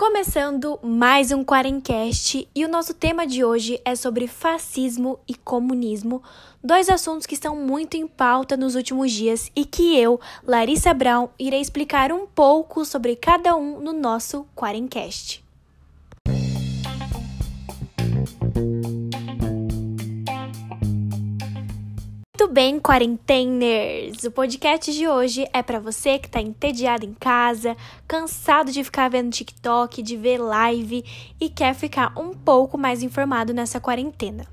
Começando mais um Quarencast e o nosso tema de hoje é sobre fascismo e comunismo, dois assuntos que estão muito em pauta nos últimos dias e que eu, Larissa Brown, irei explicar um pouco sobre cada um no nosso Quarencast. Bem, quarenteners! O podcast de hoje é para você que está entediado em casa, cansado de ficar vendo TikTok, de ver live e quer ficar um pouco mais informado nessa quarentena.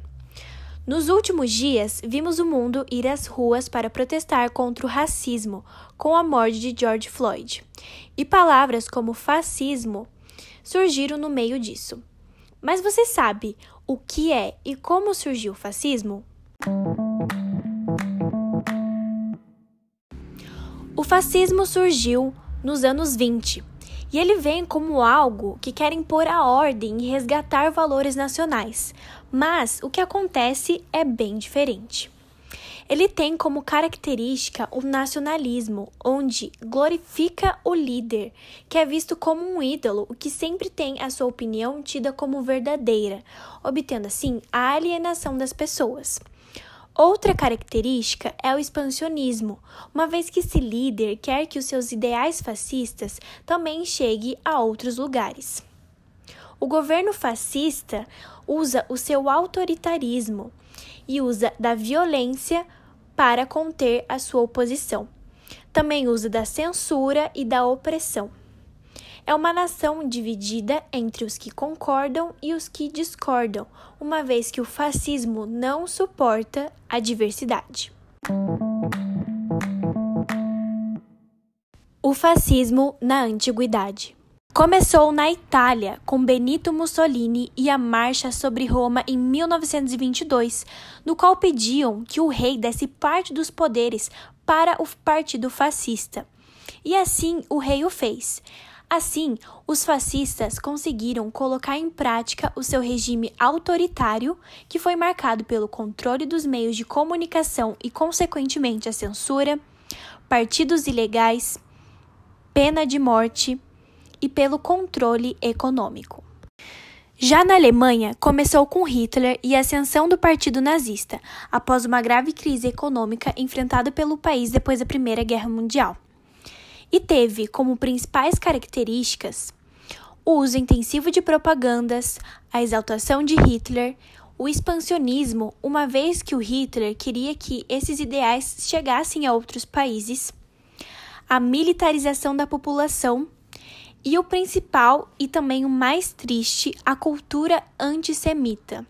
Nos últimos dias, vimos o mundo ir às ruas para protestar contra o racismo com a morte de George Floyd. E palavras como fascismo surgiram no meio disso. Mas você sabe o que é e como surgiu o fascismo? O fascismo surgiu nos anos 20 e ele vem como algo que quer impor a ordem e resgatar valores nacionais, mas o que acontece é bem diferente. Ele tem como característica o nacionalismo, onde glorifica o líder, que é visto como um ídolo, o que sempre tem a sua opinião tida como verdadeira, obtendo assim a alienação das pessoas. Outra característica é o expansionismo, uma vez que esse líder quer que os seus ideais fascistas também cheguem a outros lugares. O governo fascista usa o seu autoritarismo e usa da violência para conter a sua oposição. Também usa da censura e da opressão é uma nação dividida entre os que concordam e os que discordam, uma vez que o fascismo não suporta a diversidade. O fascismo na antiguidade. Começou na Itália, com Benito Mussolini e a Marcha sobre Roma em 1922, no qual pediam que o rei desse parte dos poderes para o partido fascista. E assim o rei o fez. Assim, os fascistas conseguiram colocar em prática o seu regime autoritário, que foi marcado pelo controle dos meios de comunicação e, consequentemente, a censura, partidos ilegais, pena de morte e pelo controle econômico. Já na Alemanha, começou com Hitler e a ascensão do Partido Nazista, após uma grave crise econômica enfrentada pelo país depois da Primeira Guerra Mundial e teve como principais características o uso intensivo de propagandas, a exaltação de Hitler, o expansionismo, uma vez que o Hitler queria que esses ideais chegassem a outros países, a militarização da população e o principal e também o mais triste, a cultura antissemita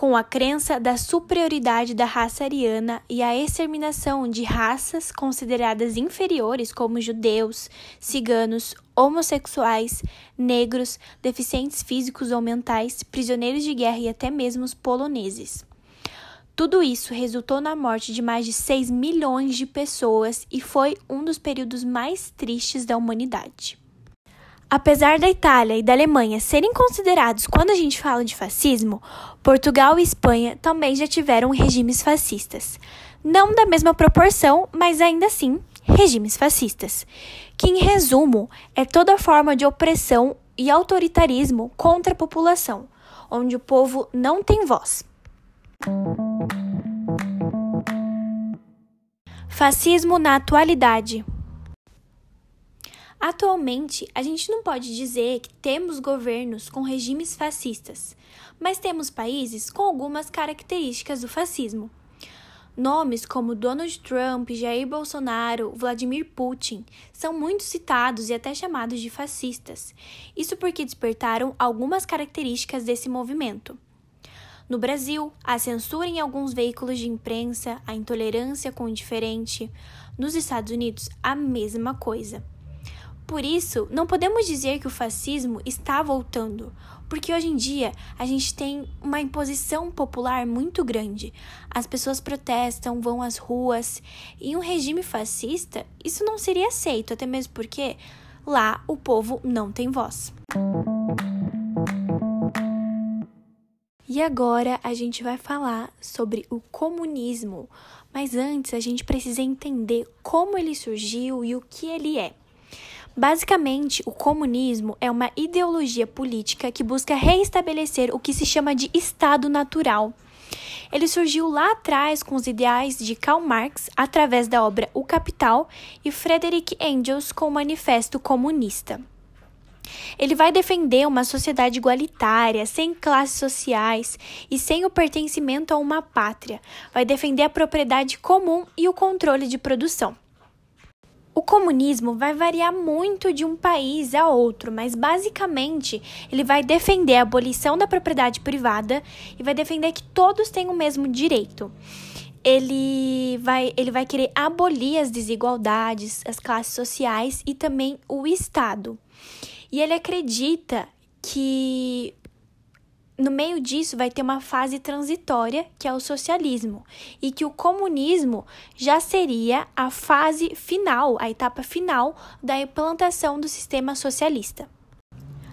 com a crença da superioridade da raça ariana e a exterminação de raças consideradas inferiores, como judeus, ciganos, homossexuais, negros, deficientes físicos ou mentais, prisioneiros de guerra e até mesmo os poloneses. Tudo isso resultou na morte de mais de 6 milhões de pessoas e foi um dos períodos mais tristes da humanidade. Apesar da Itália e da Alemanha serem considerados quando a gente fala de fascismo, Portugal e Espanha também já tiveram regimes fascistas. Não da mesma proporção, mas ainda assim, regimes fascistas. Que, em resumo, é toda forma de opressão e autoritarismo contra a população, onde o povo não tem voz. Fascismo na atualidade. Atualmente, a gente não pode dizer que temos governos com regimes fascistas, mas temos países com algumas características do fascismo. Nomes como Donald Trump, Jair Bolsonaro, Vladimir Putin são muito citados e até chamados de fascistas. Isso porque despertaram algumas características desse movimento. No Brasil, a censura em alguns veículos de imprensa, a intolerância com o diferente. Nos Estados Unidos, a mesma coisa. Por isso, não podemos dizer que o fascismo está voltando, porque hoje em dia a gente tem uma imposição popular muito grande. As pessoas protestam, vão às ruas, em um regime fascista, isso não seria aceito, até mesmo porque lá o povo não tem voz. E agora a gente vai falar sobre o comunismo, mas antes a gente precisa entender como ele surgiu e o que ele é. Basicamente, o comunismo é uma ideologia política que busca reestabelecer o que se chama de Estado natural. Ele surgiu lá atrás com os ideais de Karl Marx através da obra O Capital e Frederick Engels com o Manifesto Comunista. Ele vai defender uma sociedade igualitária, sem classes sociais e sem o pertencimento a uma pátria. Vai defender a propriedade comum e o controle de produção. O comunismo vai variar muito de um país a outro, mas basicamente ele vai defender a abolição da propriedade privada e vai defender que todos têm o mesmo direito. Ele vai, ele vai querer abolir as desigualdades, as classes sociais e também o Estado. E ele acredita que no meio disso vai ter uma fase transitória, que é o socialismo, e que o comunismo já seria a fase final, a etapa final da implantação do sistema socialista.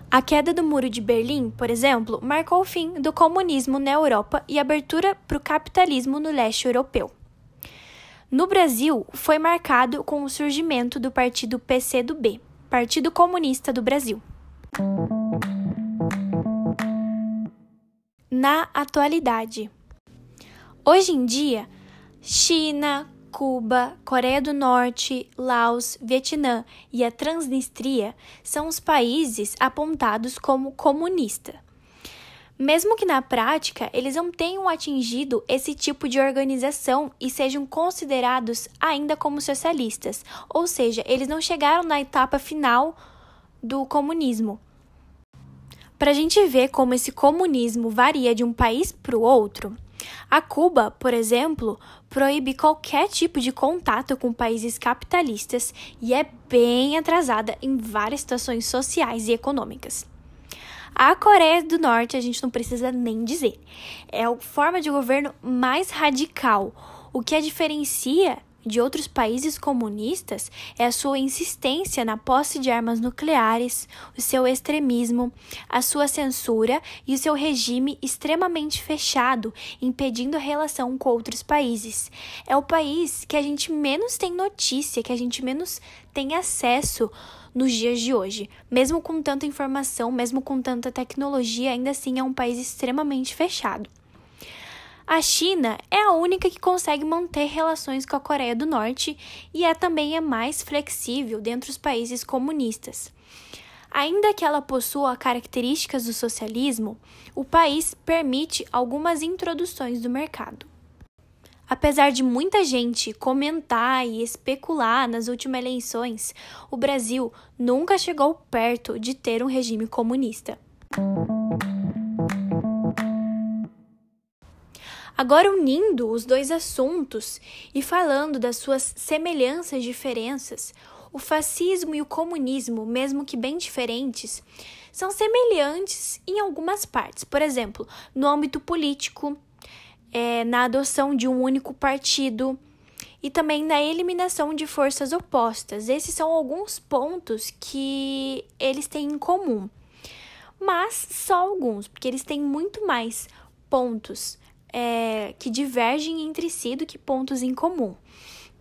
A queda do Muro de Berlim, por exemplo, marcou o fim do comunismo na Europa e abertura para o capitalismo no leste europeu. No Brasil, foi marcado com o surgimento do partido PCdoB, Partido Comunista do Brasil. Na atualidade. Hoje em dia, China, Cuba, Coreia do Norte, Laos, Vietnã e a Transnistria são os países apontados como comunista. Mesmo que na prática eles não tenham atingido esse tipo de organização e sejam considerados ainda como socialistas, ou seja, eles não chegaram na etapa final do comunismo. Para a gente ver como esse comunismo varia de um país para o outro, a Cuba, por exemplo, proíbe qualquer tipo de contato com países capitalistas e é bem atrasada em várias situações sociais e econômicas. A Coreia do Norte, a gente não precisa nem dizer, é a forma de governo mais radical, o que a diferencia de outros países comunistas é a sua insistência na posse de armas nucleares, o seu extremismo, a sua censura e o seu regime extremamente fechado, impedindo a relação com outros países. É o país que a gente menos tem notícia, que a gente menos tem acesso nos dias de hoje. Mesmo com tanta informação, mesmo com tanta tecnologia, ainda assim é um país extremamente fechado. A China é a única que consegue manter relações com a Coreia do Norte e é também a mais flexível dentre os países comunistas. Ainda que ela possua características do socialismo, o país permite algumas introduções do mercado. Apesar de muita gente comentar e especular nas últimas eleições, o Brasil nunca chegou perto de ter um regime comunista. Agora, unindo os dois assuntos e falando das suas semelhanças e diferenças, o fascismo e o comunismo, mesmo que bem diferentes, são semelhantes em algumas partes. Por exemplo, no âmbito político, é, na adoção de um único partido e também na eliminação de forças opostas. Esses são alguns pontos que eles têm em comum. Mas só alguns, porque eles têm muito mais pontos é, que divergem entre si do que pontos em comum.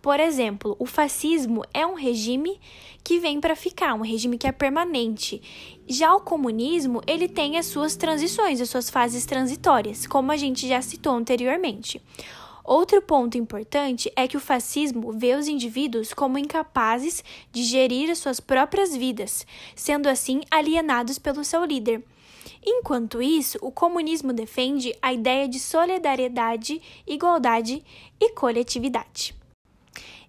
Por exemplo, o fascismo é um regime que vem para ficar, um regime que é permanente. Já o comunismo, ele tem as suas transições, as suas fases transitórias, como a gente já citou anteriormente. Outro ponto importante é que o fascismo vê os indivíduos como incapazes de gerir as suas próprias vidas, sendo assim alienados pelo seu líder. Enquanto isso, o comunismo defende a ideia de solidariedade, igualdade e coletividade.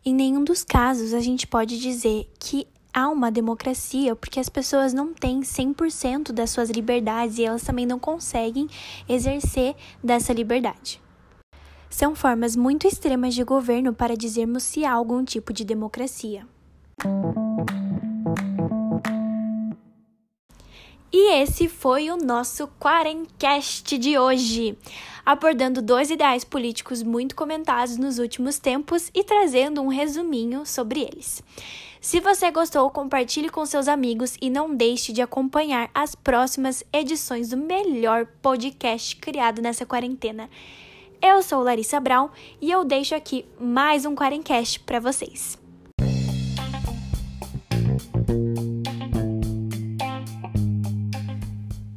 Em nenhum dos casos a gente pode dizer que há uma democracia porque as pessoas não têm 100% das suas liberdades e elas também não conseguem exercer dessa liberdade. São formas muito extremas de governo para dizermos se há algum tipo de democracia. E esse foi o nosso Quarencast de hoje, abordando dois ideais políticos muito comentados nos últimos tempos e trazendo um resuminho sobre eles. Se você gostou, compartilhe com seus amigos e não deixe de acompanhar as próximas edições do melhor podcast criado nessa quarentena. Eu sou Larissa Brown e eu deixo aqui mais um Quarencast para vocês.